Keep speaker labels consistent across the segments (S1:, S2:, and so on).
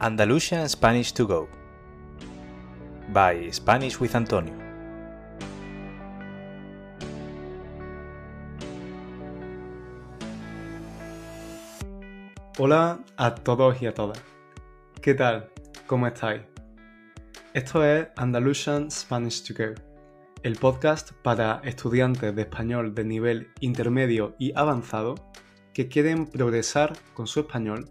S1: Andalusian Spanish to Go by Spanish with Antonio.
S2: Hola a todos y a todas. ¿Qué tal? ¿Cómo estáis? Esto es Andalusian Spanish to Go, el podcast para estudiantes de español de nivel intermedio y avanzado que quieren progresar con su español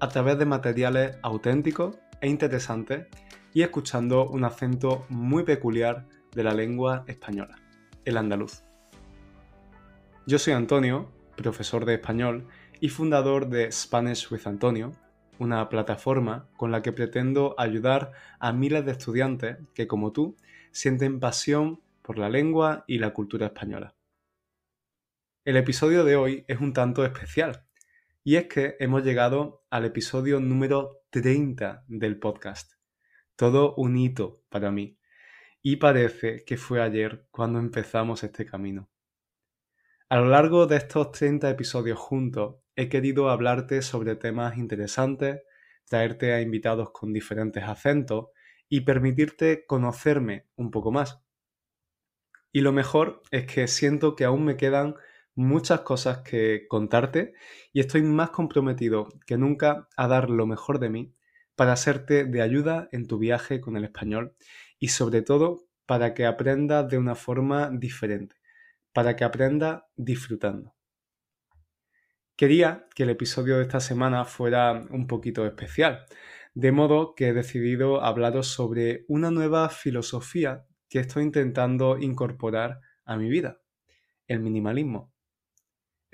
S2: a través de materiales auténticos e interesantes y escuchando un acento muy peculiar de la lengua española, el andaluz. Yo soy Antonio, profesor de español y fundador de Spanish with Antonio, una plataforma con la que pretendo ayudar a miles de estudiantes que, como tú, sienten pasión por la lengua y la cultura española. El episodio de hoy es un tanto especial, y es que hemos llegado al episodio número 30 del podcast. Todo un hito para mí. Y parece que fue ayer cuando empezamos este camino. A lo largo de estos 30 episodios juntos he querido hablarte sobre temas interesantes, traerte a invitados con diferentes acentos y permitirte conocerme un poco más. Y lo mejor es que siento que aún me quedan muchas cosas que contarte y estoy más comprometido que nunca a dar lo mejor de mí para serte de ayuda en tu viaje con el español y sobre todo para que aprendas de una forma diferente, para que aprendas disfrutando. Quería que el episodio de esta semana fuera un poquito especial, de modo que he decidido hablaros sobre una nueva filosofía que estoy intentando incorporar a mi vida, el minimalismo.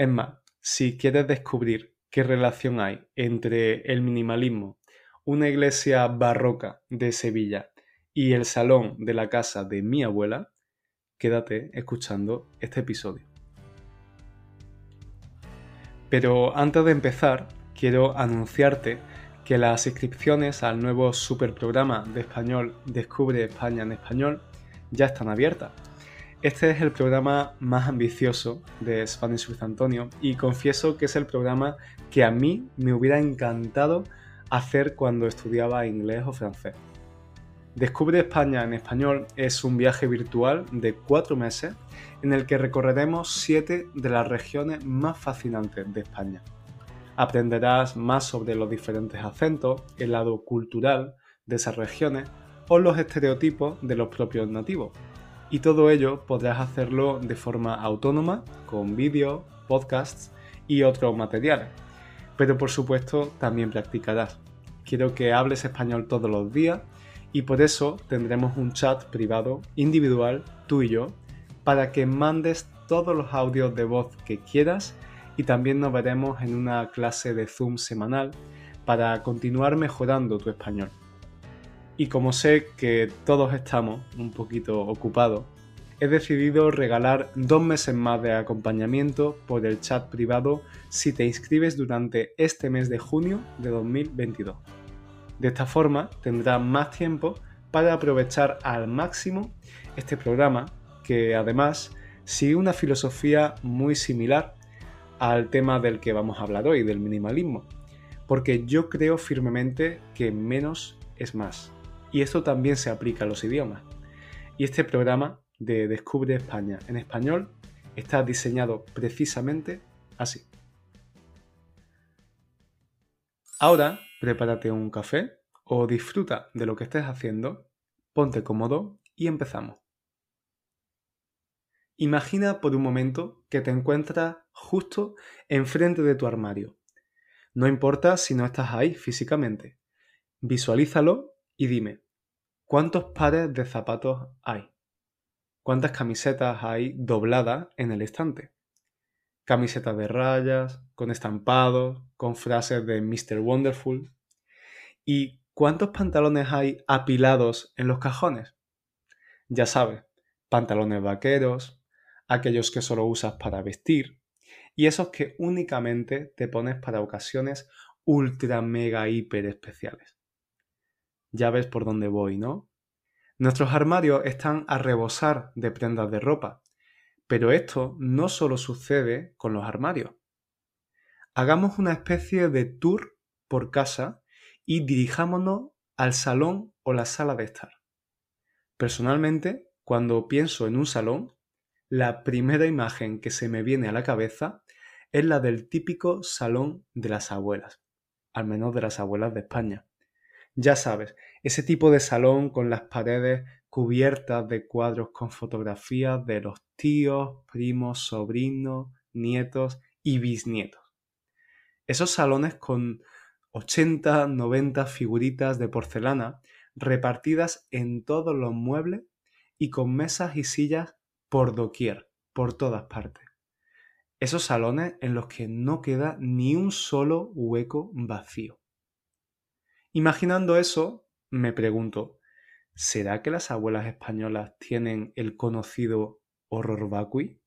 S2: Es más, si quieres descubrir qué relación hay entre el minimalismo, una iglesia barroca de Sevilla y el salón de la casa de mi abuela, quédate escuchando este episodio. Pero antes de empezar, quiero anunciarte que las inscripciones al nuevo superprograma de español Descubre España en español ya están abiertas este es el programa más ambicioso de Spanish with Antonio y confieso que es el programa que a mí me hubiera encantado hacer cuando estudiaba inglés o francés. Descubre España en español es un viaje virtual de cuatro meses en el que recorreremos siete de las regiones más fascinantes de España. Aprenderás más sobre los diferentes acentos, el lado cultural de esas regiones o los estereotipos de los propios nativos y todo ello podrás hacerlo de forma autónoma, con vídeos, podcasts y otros materiales. Pero por supuesto también practicarás. Quiero que hables español todos los días y por eso tendremos un chat privado individual, tú y yo, para que mandes todos los audios de voz que quieras y también nos veremos en una clase de Zoom semanal para continuar mejorando tu español. Y como sé que todos estamos un poquito ocupados, he decidido regalar dos meses más de acompañamiento por el chat privado si te inscribes durante este mes de junio de 2022. De esta forma tendrás más tiempo para aprovechar al máximo este programa que además sigue una filosofía muy similar al tema del que vamos a hablar hoy, del minimalismo, porque yo creo firmemente que menos es más. Y esto también se aplica a los idiomas. Y este programa de Descubre España en español está diseñado precisamente así. Ahora, prepárate un café o disfruta de lo que estés haciendo, ponte cómodo y empezamos. Imagina por un momento que te encuentras justo enfrente de tu armario. No importa si no estás ahí físicamente. Visualízalo y dime, ¿cuántos pares de zapatos hay? ¿Cuántas camisetas hay dobladas en el estante? Camisetas de rayas, con estampados, con frases de Mr. Wonderful. ¿Y cuántos pantalones hay apilados en los cajones? Ya sabes, pantalones vaqueros, aquellos que solo usas para vestir y esos que únicamente te pones para ocasiones ultra mega hiper especiales. Ya ves por dónde voy, ¿no? Nuestros armarios están a rebosar de prendas de ropa, pero esto no solo sucede con los armarios. Hagamos una especie de tour por casa y dirijámonos al salón o la sala de estar. Personalmente, cuando pienso en un salón, la primera imagen que se me viene a la cabeza es la del típico salón de las abuelas, al menos de las abuelas de España. Ya sabes, ese tipo de salón con las paredes cubiertas de cuadros con fotografías de los tíos, primos, sobrinos, nietos y bisnietos. Esos salones con 80, 90 figuritas de porcelana repartidas en todos los muebles y con mesas y sillas por doquier, por todas partes. Esos salones en los que no queda ni un solo hueco vacío. Imaginando eso, me pregunto, ¿será que las abuelas españolas tienen el conocido horror vacui?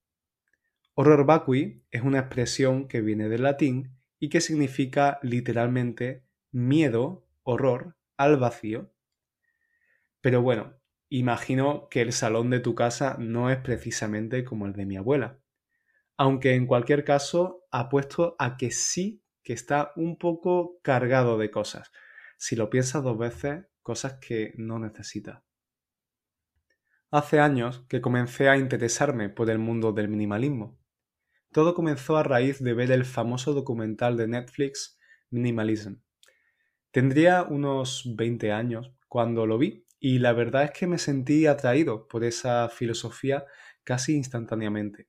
S2: Horror vacui es una expresión que viene del latín y que significa literalmente miedo, horror al vacío. Pero bueno, imagino que el salón de tu casa no es precisamente como el de mi abuela. Aunque en cualquier caso apuesto a que sí que está un poco cargado de cosas. Si lo piensas dos veces, cosas que no necesitas. Hace años que comencé a interesarme por el mundo del minimalismo. Todo comenzó a raíz de ver el famoso documental de Netflix Minimalism. Tendría unos 20 años cuando lo vi y la verdad es que me sentí atraído por esa filosofía casi instantáneamente.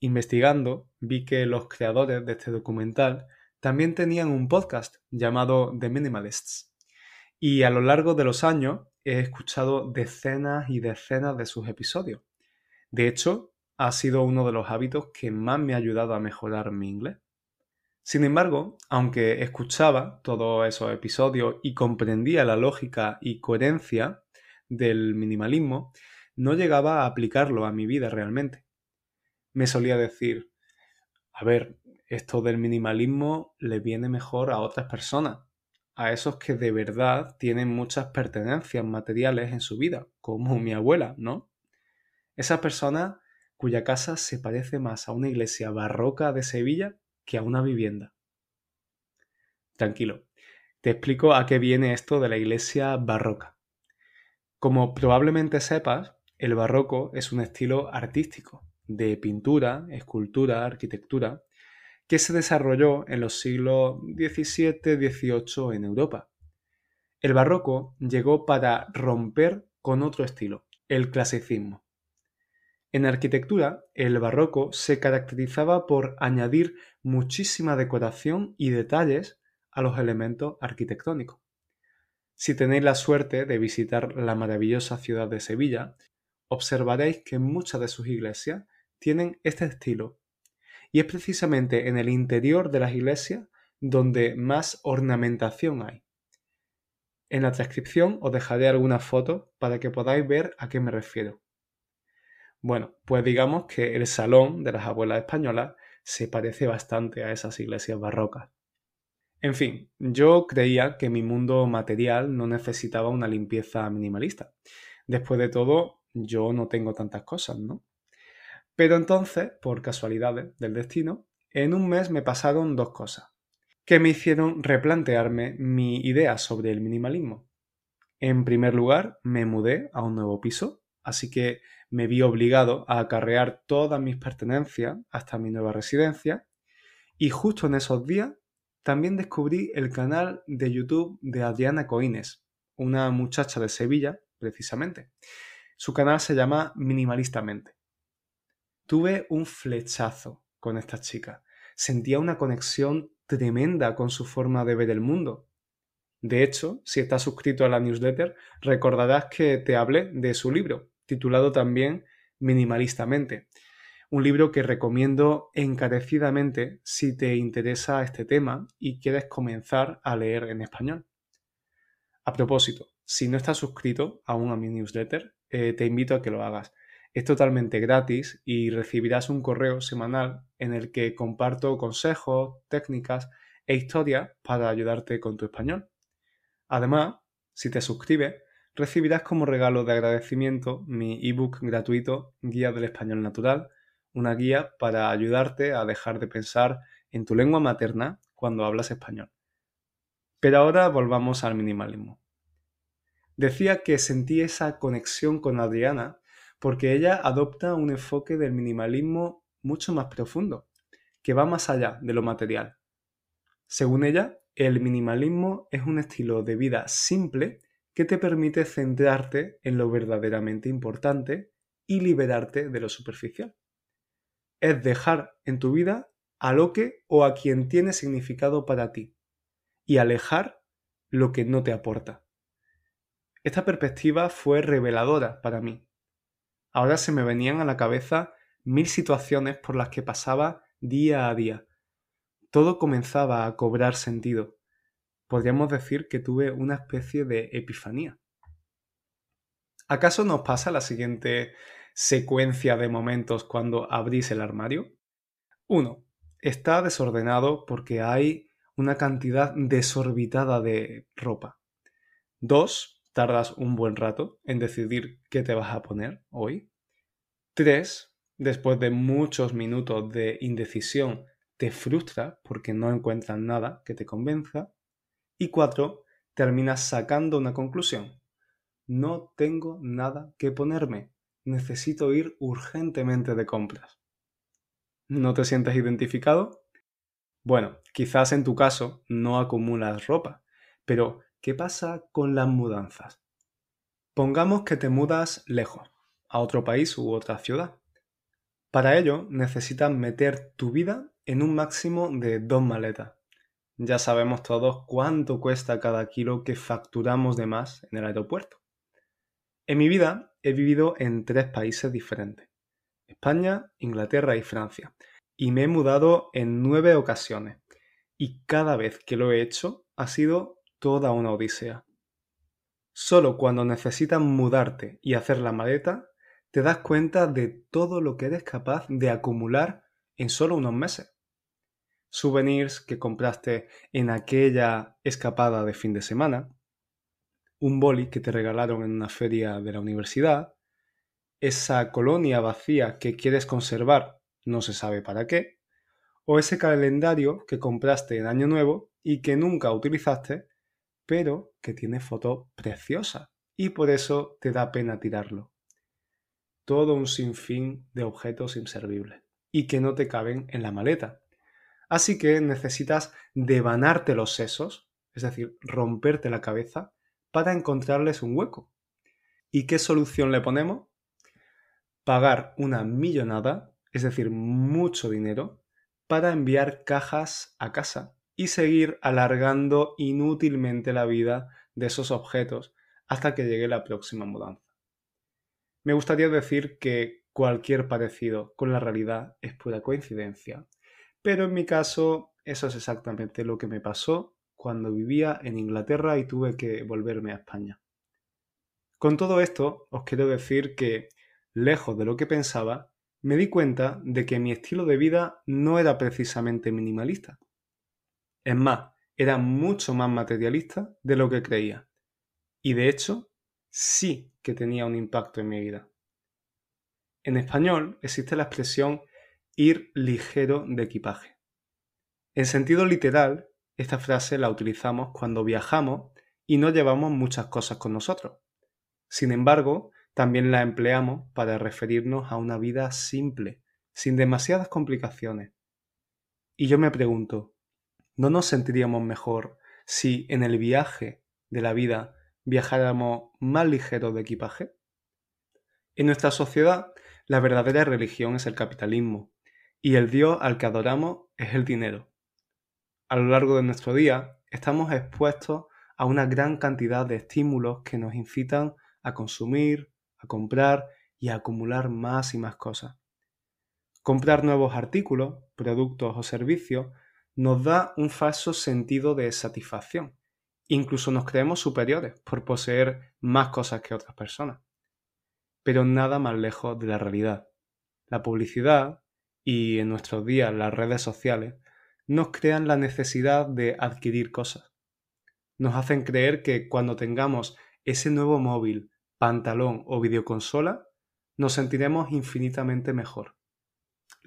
S2: Investigando, vi que los creadores de este documental también tenían un podcast llamado The Minimalists. Y a lo largo de los años he escuchado decenas y decenas de sus episodios. De hecho, ha sido uno de los hábitos que más me ha ayudado a mejorar mi inglés. Sin embargo, aunque escuchaba todos esos episodios y comprendía la lógica y coherencia del minimalismo, no llegaba a aplicarlo a mi vida realmente. Me solía decir, a ver, esto del minimalismo le viene mejor a otras personas, a esos que de verdad tienen muchas pertenencias materiales en su vida, como mi abuela, ¿no? Esas personas cuya casa se parece más a una iglesia barroca de Sevilla que a una vivienda. Tranquilo, te explico a qué viene esto de la iglesia barroca. Como probablemente sepas, el barroco es un estilo artístico de pintura, escultura, arquitectura, que se desarrolló en los siglos XVII-XVIII en Europa. El barroco llegó para romper con otro estilo, el clasicismo. En arquitectura, el barroco se caracterizaba por añadir muchísima decoración y detalles a los elementos arquitectónicos. Si tenéis la suerte de visitar la maravillosa ciudad de Sevilla, observaréis que muchas de sus iglesias tienen este estilo. Y es precisamente en el interior de las iglesias donde más ornamentación hay. En la transcripción os dejaré algunas fotos para que podáis ver a qué me refiero. Bueno, pues digamos que el salón de las abuelas españolas se parece bastante a esas iglesias barrocas. En fin, yo creía que mi mundo material no necesitaba una limpieza minimalista. Después de todo, yo no tengo tantas cosas, ¿no? Pero entonces, por casualidades del destino, en un mes me pasaron dos cosas que me hicieron replantearme mi idea sobre el minimalismo. En primer lugar, me mudé a un nuevo piso, así que me vi obligado a acarrear todas mis pertenencias hasta mi nueva residencia y justo en esos días también descubrí el canal de YouTube de Adriana Coines, una muchacha de Sevilla, precisamente. Su canal se llama Minimalistamente. Tuve un flechazo con esta chica. Sentía una conexión tremenda con su forma de ver el mundo. De hecho, si estás suscrito a la newsletter, recordarás que te hablé de su libro, titulado también Minimalistamente. Un libro que recomiendo encarecidamente si te interesa este tema y quieres comenzar a leer en español. A propósito, si no estás suscrito aún a mi newsletter, eh, te invito a que lo hagas. Es totalmente gratis y recibirás un correo semanal en el que comparto consejos, técnicas e historias para ayudarte con tu español. Además, si te suscribes, recibirás como regalo de agradecimiento mi ebook gratuito Guía del Español Natural, una guía para ayudarte a dejar de pensar en tu lengua materna cuando hablas español. Pero ahora volvamos al minimalismo. Decía que sentí esa conexión con Adriana porque ella adopta un enfoque del minimalismo mucho más profundo, que va más allá de lo material. Según ella, el minimalismo es un estilo de vida simple que te permite centrarte en lo verdaderamente importante y liberarte de lo superficial. Es dejar en tu vida a lo que o a quien tiene significado para ti y alejar lo que no te aporta. Esta perspectiva fue reveladora para mí. Ahora se me venían a la cabeza mil situaciones por las que pasaba día a día. Todo comenzaba a cobrar sentido. Podríamos decir que tuve una especie de epifanía. ¿Acaso nos pasa la siguiente secuencia de momentos cuando abrís el armario? 1. Está desordenado porque hay una cantidad desorbitada de ropa. 2 tardas un buen rato en decidir qué te vas a poner hoy. Tres, después de muchos minutos de indecisión, te frustra porque no encuentras nada que te convenza. Y cuatro, terminas sacando una conclusión. No tengo nada que ponerme. Necesito ir urgentemente de compras. ¿No te sientes identificado? Bueno, quizás en tu caso no acumulas ropa, pero ¿Qué pasa con las mudanzas? Pongamos que te mudas lejos, a otro país u otra ciudad. Para ello necesitas meter tu vida en un máximo de dos maletas. Ya sabemos todos cuánto cuesta cada kilo que facturamos de más en el aeropuerto. En mi vida he vivido en tres países diferentes. España, Inglaterra y Francia. Y me he mudado en nueve ocasiones. Y cada vez que lo he hecho ha sido toda una odisea. Solo cuando necesitas mudarte y hacer la maleta, te das cuenta de todo lo que eres capaz de acumular en solo unos meses. Souvenirs que compraste en aquella escapada de fin de semana, un boli que te regalaron en una feria de la universidad, esa colonia vacía que quieres conservar, no se sabe para qué, o ese calendario que compraste en Año Nuevo y que nunca utilizaste pero que tiene fotos preciosas y por eso te da pena tirarlo. Todo un sinfín de objetos inservibles y que no te caben en la maleta. Así que necesitas devanarte los sesos, es decir, romperte la cabeza, para encontrarles un hueco. ¿Y qué solución le ponemos? Pagar una millonada, es decir, mucho dinero, para enviar cajas a casa y seguir alargando inútilmente la vida de esos objetos hasta que llegue la próxima mudanza. Me gustaría decir que cualquier parecido con la realidad es pura coincidencia, pero en mi caso eso es exactamente lo que me pasó cuando vivía en Inglaterra y tuve que volverme a España. Con todo esto, os quiero decir que, lejos de lo que pensaba, me di cuenta de que mi estilo de vida no era precisamente minimalista. Es más, era mucho más materialista de lo que creía. Y de hecho, sí que tenía un impacto en mi vida. En español existe la expresión ir ligero de equipaje. En sentido literal, esta frase la utilizamos cuando viajamos y no llevamos muchas cosas con nosotros. Sin embargo, también la empleamos para referirnos a una vida simple, sin demasiadas complicaciones. Y yo me pregunto, ¿no nos sentiríamos mejor si en el viaje de la vida viajáramos más ligeros de equipaje? En nuestra sociedad, la verdadera religión es el capitalismo y el Dios al que adoramos es el dinero. A lo largo de nuestro día estamos expuestos a una gran cantidad de estímulos que nos incitan a consumir, a comprar y a acumular más y más cosas. Comprar nuevos artículos, productos o servicios nos da un falso sentido de satisfacción. Incluso nos creemos superiores por poseer más cosas que otras personas. Pero nada más lejos de la realidad. La publicidad y en nuestros días las redes sociales nos crean la necesidad de adquirir cosas. Nos hacen creer que cuando tengamos ese nuevo móvil, pantalón o videoconsola, nos sentiremos infinitamente mejor.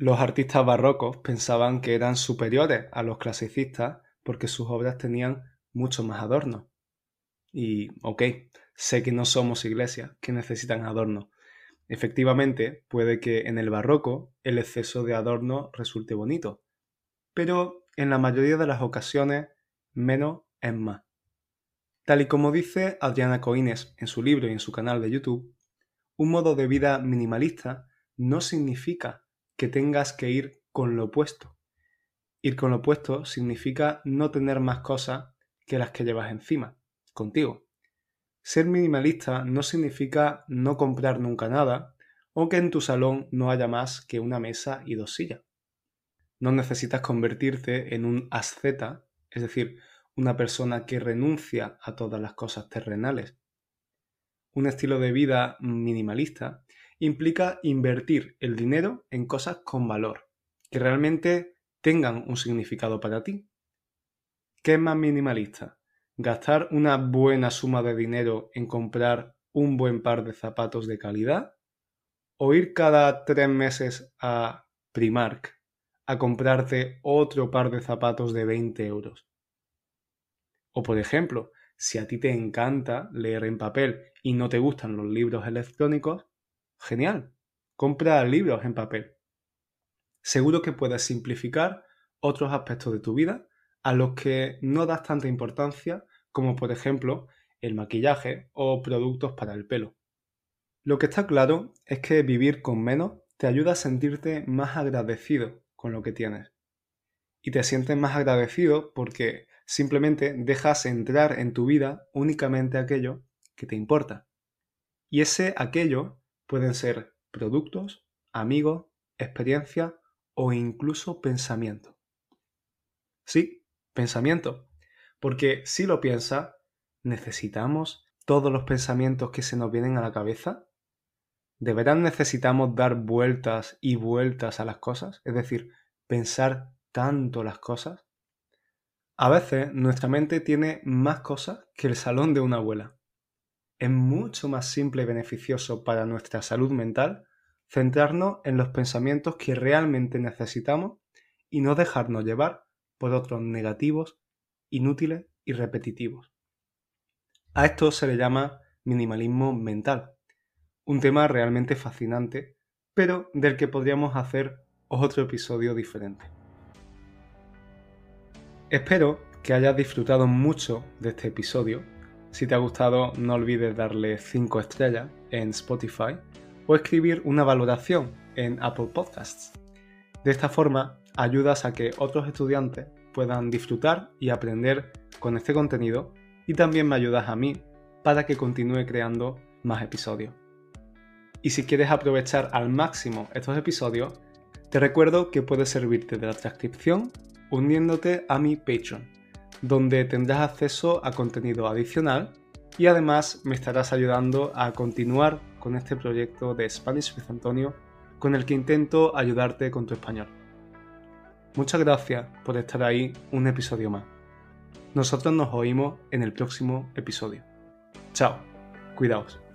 S2: Los artistas barrocos pensaban que eran superiores a los clasicistas porque sus obras tenían mucho más adornos. Y, ok, sé que no somos iglesias que necesitan adornos. Efectivamente, puede que en el barroco el exceso de adorno resulte bonito, pero en la mayoría de las ocasiones menos es más. Tal y como dice Adriana Coines en su libro y en su canal de YouTube, un modo de vida minimalista no significa que tengas que ir con lo opuesto. Ir con lo opuesto significa no tener más cosas que las que llevas encima, contigo. Ser minimalista no significa no comprar nunca nada o que en tu salón no haya más que una mesa y dos sillas. No necesitas convertirte en un asceta, es decir, una persona que renuncia a todas las cosas terrenales. Un estilo de vida minimalista implica invertir el dinero en cosas con valor, que realmente tengan un significado para ti. ¿Qué es más minimalista? ¿Gastar una buena suma de dinero en comprar un buen par de zapatos de calidad? ¿O ir cada tres meses a Primark a comprarte otro par de zapatos de 20 euros? O por ejemplo, si a ti te encanta leer en papel y no te gustan los libros electrónicos, genial, compra libros en papel. Seguro que puedes simplificar otros aspectos de tu vida a los que no das tanta importancia como por ejemplo el maquillaje o productos para el pelo. Lo que está claro es que vivir con menos te ayuda a sentirte más agradecido con lo que tienes. Y te sientes más agradecido porque Simplemente dejas entrar en tu vida únicamente aquello que te importa. Y ese aquello pueden ser productos, amigos, experiencia o incluso pensamiento. Sí, pensamiento. Porque si lo piensas, ¿necesitamos todos los pensamientos que se nos vienen a la cabeza? ¿De verdad necesitamos dar vueltas y vueltas a las cosas? Es decir, pensar tanto las cosas. A veces nuestra mente tiene más cosas que el salón de una abuela. Es mucho más simple y beneficioso para nuestra salud mental centrarnos en los pensamientos que realmente necesitamos y no dejarnos llevar por otros negativos, inútiles y repetitivos. A esto se le llama minimalismo mental, un tema realmente fascinante, pero del que podríamos hacer otro episodio diferente. Espero que hayas disfrutado mucho de este episodio. Si te ha gustado, no olvides darle 5 estrellas en Spotify o escribir una valoración en Apple Podcasts. De esta forma, ayudas a que otros estudiantes puedan disfrutar y aprender con este contenido y también me ayudas a mí para que continúe creando más episodios. Y si quieres aprovechar al máximo estos episodios, te recuerdo que puedes servirte de la transcripción uniéndote a mi Patreon, donde tendrás acceso a contenido adicional y además me estarás ayudando a continuar con este proyecto de Spanish with Antonio con el que intento ayudarte con tu español. Muchas gracias por estar ahí un episodio más. Nosotros nos oímos en el próximo episodio. Chao, cuidaos.